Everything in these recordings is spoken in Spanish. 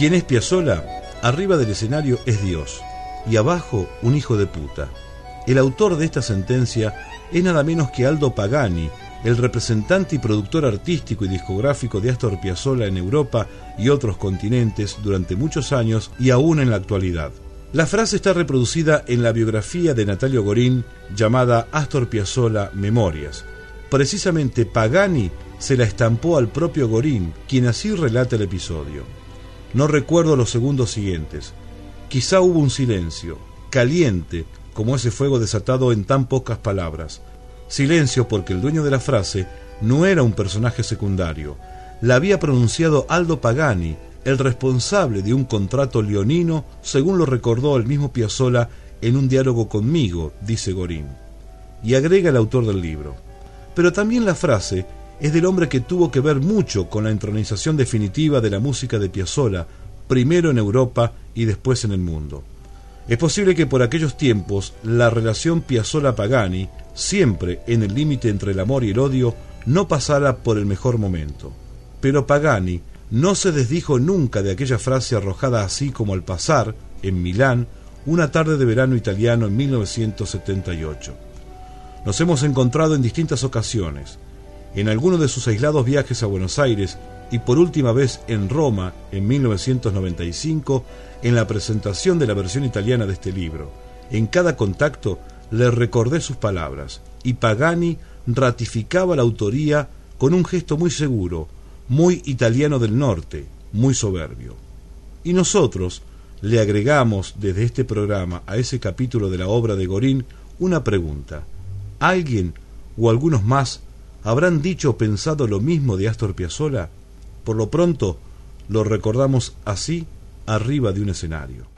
¿Quién es Piazzolla? Arriba del escenario es Dios y abajo un hijo de puta. El autor de esta sentencia es nada menos que Aldo Pagani, el representante y productor artístico y discográfico de Astor Piazzolla en Europa y otros continentes durante muchos años y aún en la actualidad. La frase está reproducida en la biografía de Natalio Gorín llamada Astor Piazzolla Memorias. Precisamente Pagani se la estampó al propio Gorín, quien así relata el episodio. No recuerdo los segundos siguientes. Quizá hubo un silencio, caliente, como ese fuego desatado en tan pocas palabras. Silencio porque el dueño de la frase no era un personaje secundario. La había pronunciado Aldo Pagani, el responsable de un contrato leonino, según lo recordó el mismo Piazzolla en un diálogo conmigo, dice Gorín. Y agrega el autor del libro. Pero también la frase es del hombre que tuvo que ver mucho con la entronización definitiva de la música de Piazzolla, primero en Europa y después en el mundo. Es posible que por aquellos tiempos la relación Piazzolla-Pagani, siempre en el límite entre el amor y el odio, no pasara por el mejor momento. Pero Pagani no se desdijo nunca de aquella frase arrojada así como al pasar, en Milán, una tarde de verano italiano en 1978. Nos hemos encontrado en distintas ocasiones, en alguno de sus aislados viajes a Buenos Aires y por última vez en Roma en 1995 en la presentación de la versión italiana de este libro. En cada contacto le recordé sus palabras y Pagani ratificaba la autoría con un gesto muy seguro, muy italiano del norte, muy soberbio. Y nosotros le agregamos desde este programa a ese capítulo de la obra de Gorín una pregunta. ¿Alguien o algunos más ¿Habrán dicho o pensado lo mismo de Astor Piazzolla? Por lo pronto, lo recordamos así arriba de un escenario.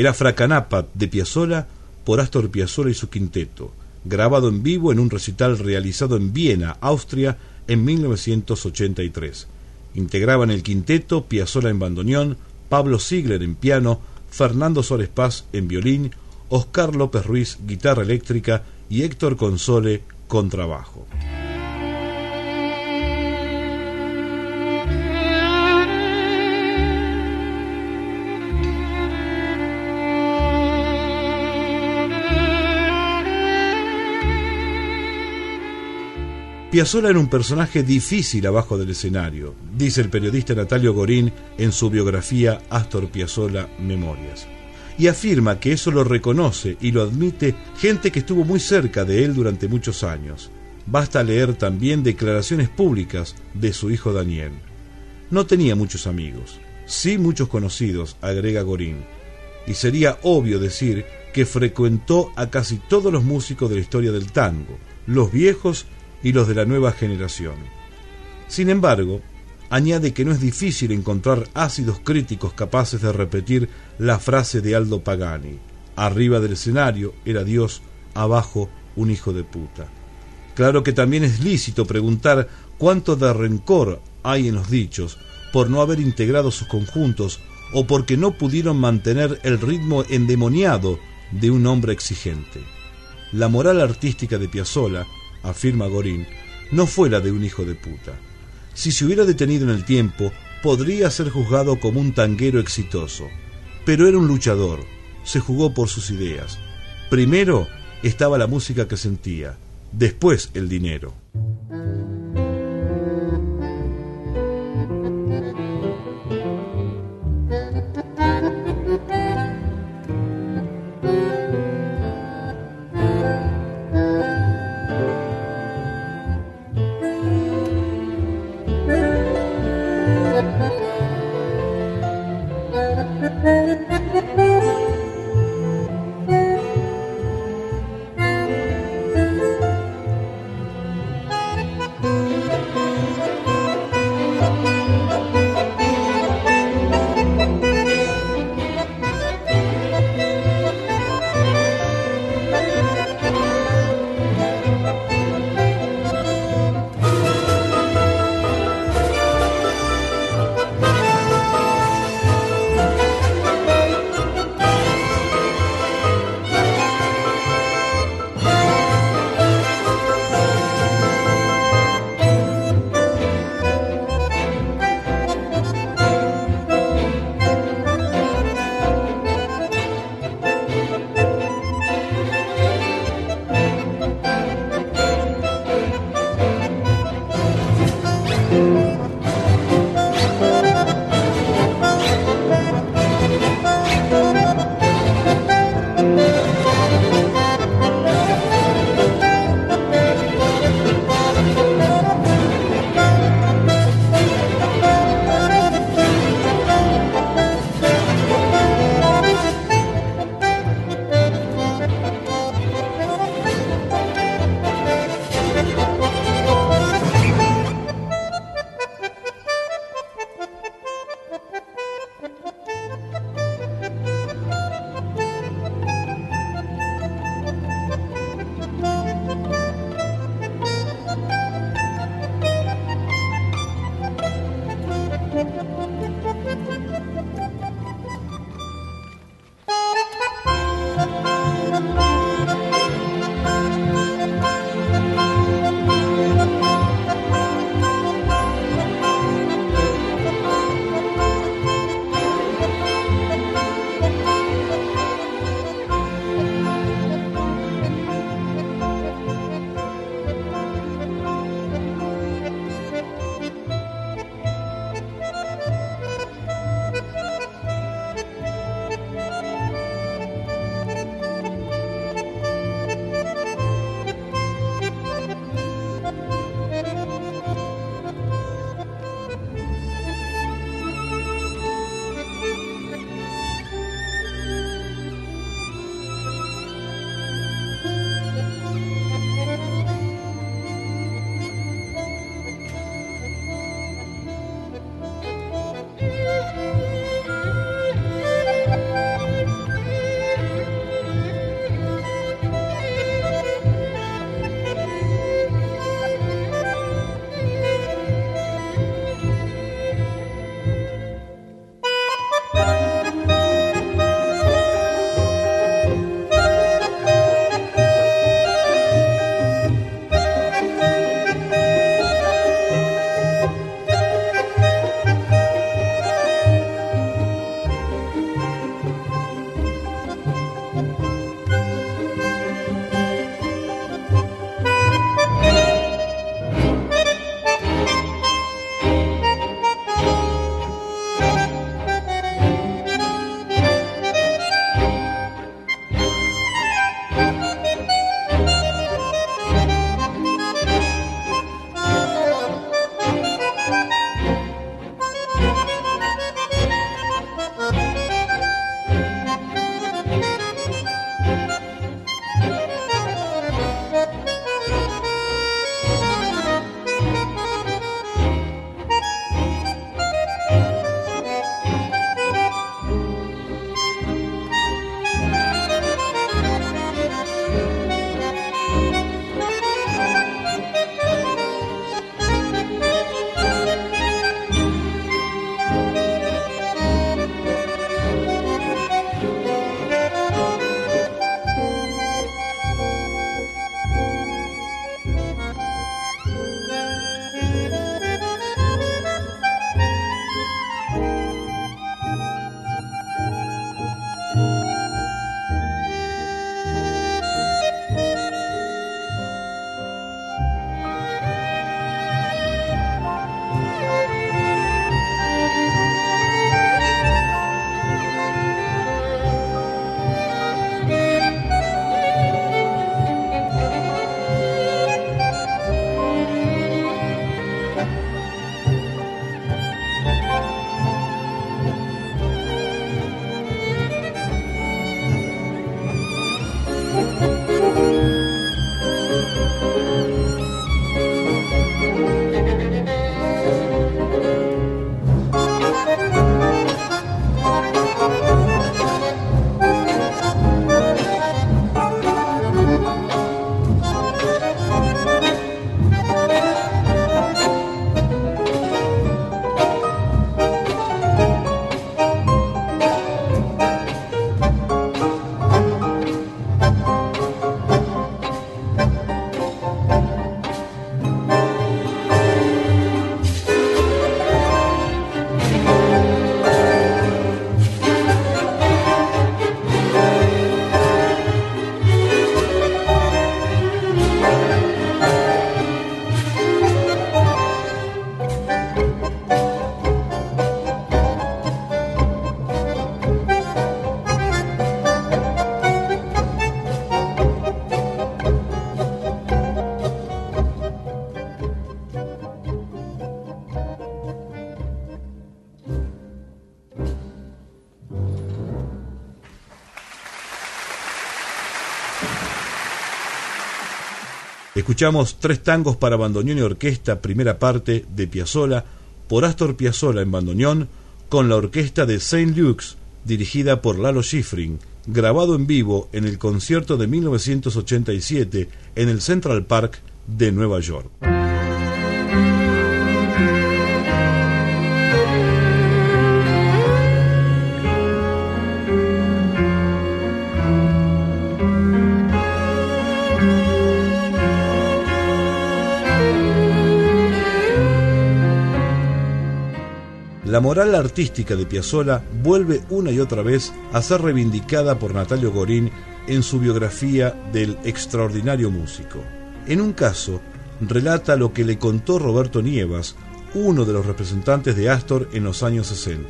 Era Fracanapa de Piazzolla por Astor Piazzolla y su quinteto, grabado en vivo en un recital realizado en Viena, Austria, en 1983. Integraban el quinteto Piazzolla en bandoneón, Pablo Ziegler en piano, Fernando Sores Paz en violín, Oscar López Ruiz guitarra eléctrica y Héctor Console contrabajo. Piazzolla era un personaje difícil abajo del escenario, dice el periodista Natalio Gorín en su biografía Astor Piazzolla Memorias. Y afirma que eso lo reconoce y lo admite gente que estuvo muy cerca de él durante muchos años. Basta leer también declaraciones públicas de su hijo Daniel. No tenía muchos amigos, sí muchos conocidos, agrega Gorín, y sería obvio decir que frecuentó a casi todos los músicos de la historia del tango, los viejos y los de la nueva generación. Sin embargo, añade que no es difícil encontrar ácidos críticos capaces de repetir la frase de Aldo Pagani, arriba del escenario era Dios, abajo un hijo de puta. Claro que también es lícito preguntar cuánto de rencor hay en los dichos por no haber integrado sus conjuntos o porque no pudieron mantener el ritmo endemoniado de un hombre exigente. La moral artística de Piazzolla afirma Gorín, no fue la de un hijo de puta. Si se hubiera detenido en el tiempo, podría ser juzgado como un tanguero exitoso. Pero era un luchador, se jugó por sus ideas. Primero estaba la música que sentía, después el dinero. Thank you. Escuchamos tres tangos para bandoneón y orquesta, primera parte de Piazzolla, por Astor Piazzolla en bandoneón, con la orquesta de Saint Luke's, dirigida por Lalo Schifrin, grabado en vivo en el concierto de 1987 en el Central Park de Nueva York. La moral artística de Piazzolla vuelve una y otra vez a ser reivindicada por Natalio Gorín en su biografía del extraordinario músico. En un caso, relata lo que le contó Roberto Nievas, uno de los representantes de Astor en los años 60.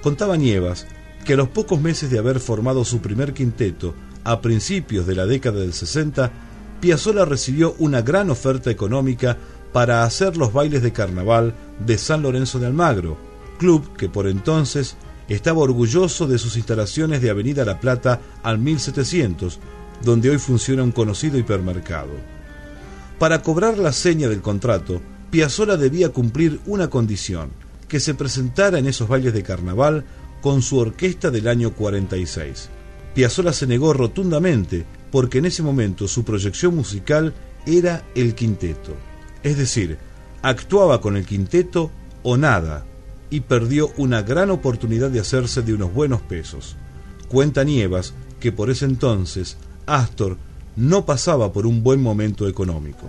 Contaba Nievas que a los pocos meses de haber formado su primer quinteto, a principios de la década del 60, Piazzolla recibió una gran oferta económica para hacer los bailes de carnaval de San Lorenzo de Almagro, club que por entonces estaba orgulloso de sus instalaciones de Avenida La Plata al 1700, donde hoy funciona un conocido hipermercado. Para cobrar la seña del contrato, Piazzolla debía cumplir una condición, que se presentara en esos bailes de carnaval con su orquesta del año 46. Piazzolla se negó rotundamente porque en ese momento su proyección musical era el quinteto. Es decir, actuaba con el quinteto o nada, y perdió una gran oportunidad de hacerse de unos buenos pesos. Cuenta Nievas que por ese entonces Astor no pasaba por un buen momento económico.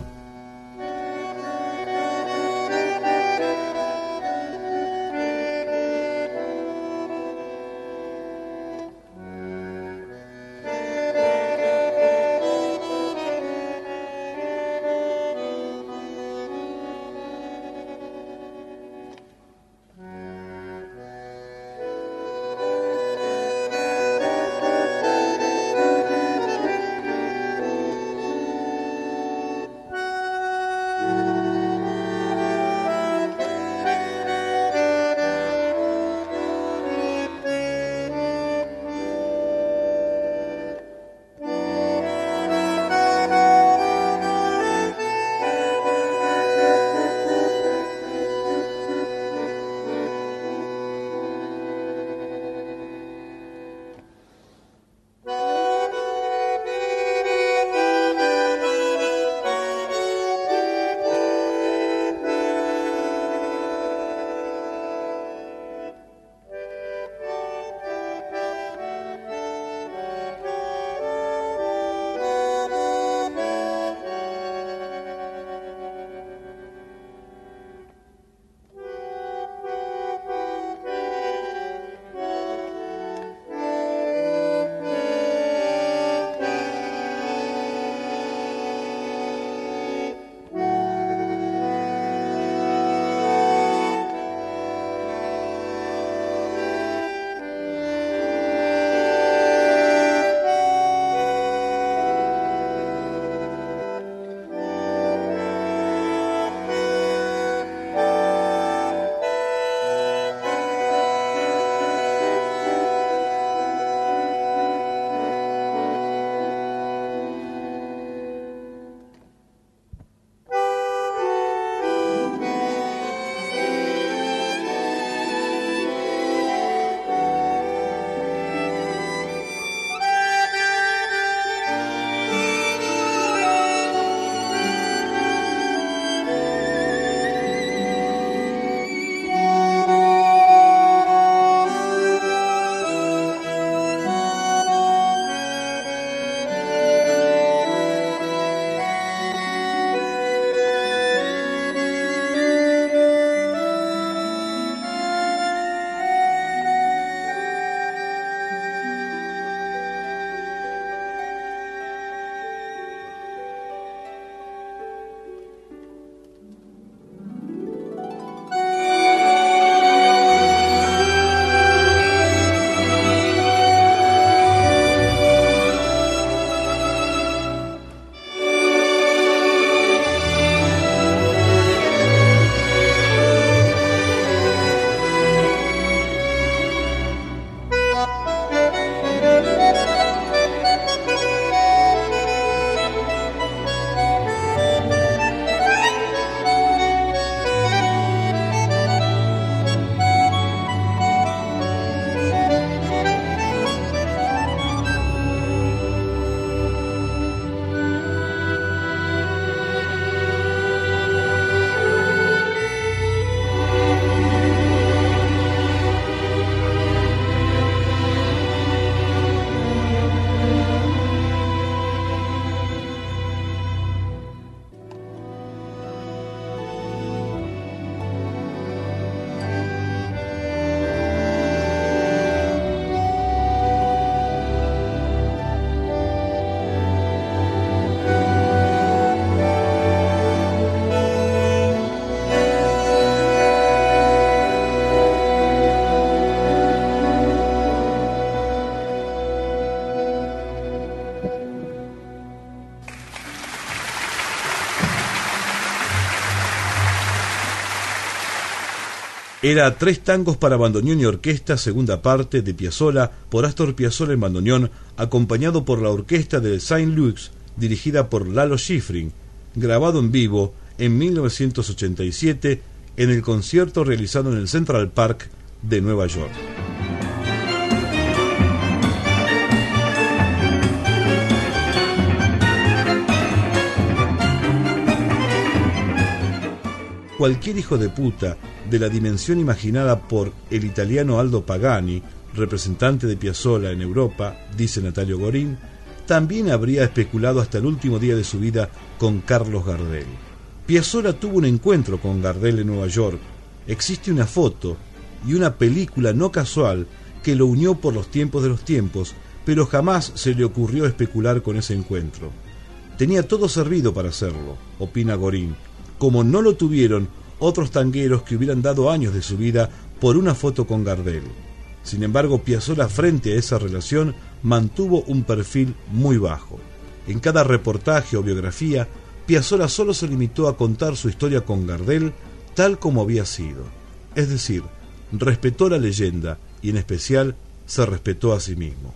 Era Tres tangos para bandoneón y orquesta, segunda parte de Piazzolla por Astor Piazzolla en bandoneón, acompañado por la orquesta de Saint Louis, dirigida por Lalo Schifrin, grabado en vivo en 1987 en el concierto realizado en el Central Park de Nueva York. Cualquier hijo de puta de la dimensión imaginada por el italiano Aldo Pagani, representante de Piazzolla en Europa, dice Natalio Gorín, también habría especulado hasta el último día de su vida con Carlos Gardel. Piazzolla tuvo un encuentro con Gardel en Nueva York. Existe una foto y una película no casual que lo unió por los tiempos de los tiempos, pero jamás se le ocurrió especular con ese encuentro. Tenía todo servido para hacerlo, opina Gorín, como no lo tuvieron otros tangueros que hubieran dado años de su vida por una foto con Gardel. Sin embargo, Piazzolla frente a esa relación mantuvo un perfil muy bajo. En cada reportaje o biografía, Piazzolla solo se limitó a contar su historia con Gardel tal como había sido. Es decir, respetó la leyenda y en especial se respetó a sí mismo.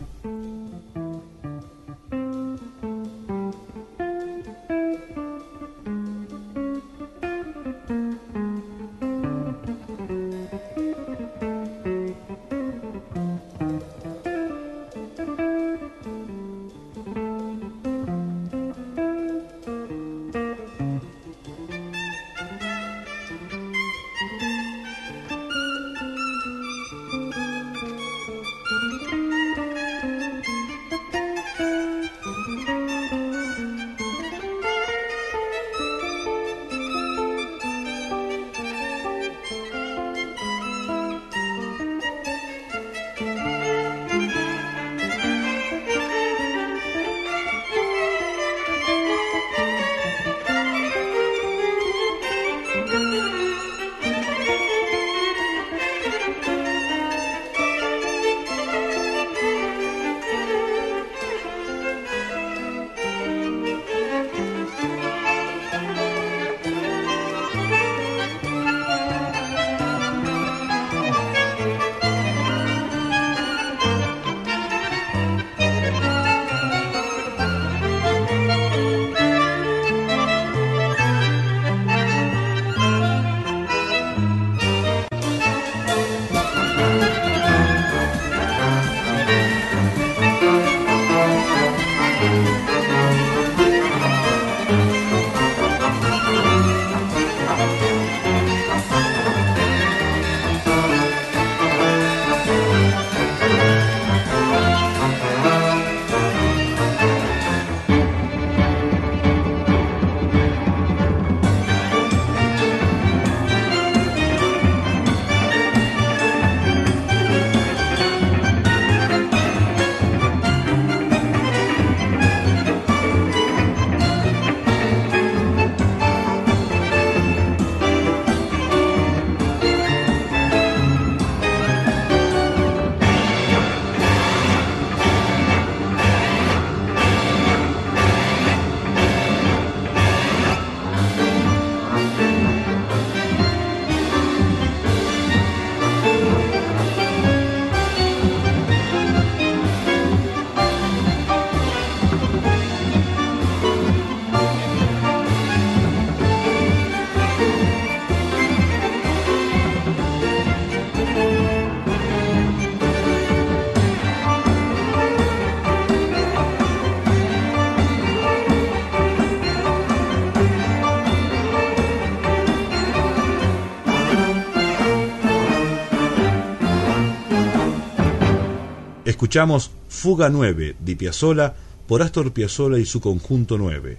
Escuchamos Fuga 9 de Piazzola por Astor Piazzolla y su conjunto 9.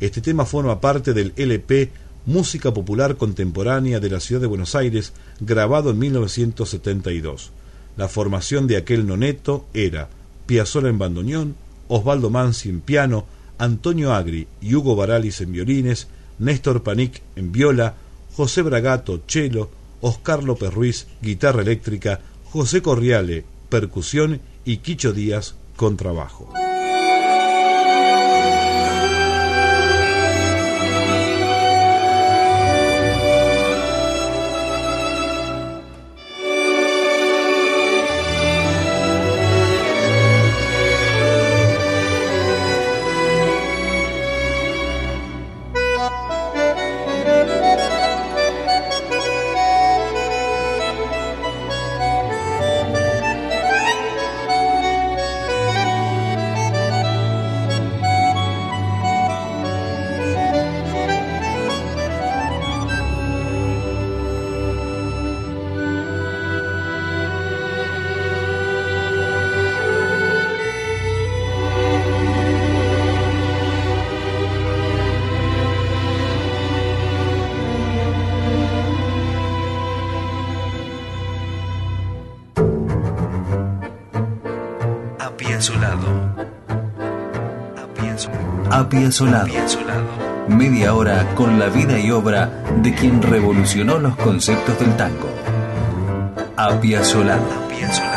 Este tema forma parte del LP Música Popular Contemporánea de la Ciudad de Buenos Aires, grabado en 1972. La formación de aquel noneto era Piazzolla en bandoneón, Osvaldo Mansi en piano, Antonio Agri y Hugo Baralis en violines, Néstor Panic en viola, José Bragato cello, Oscar López Ruiz guitarra eléctrica, José Corriale percusión y Quicho Díaz con trabajo. Apiazolado. Media hora con la vida y obra de quien revolucionó los conceptos del tango. Apiazolado. Apiazolado.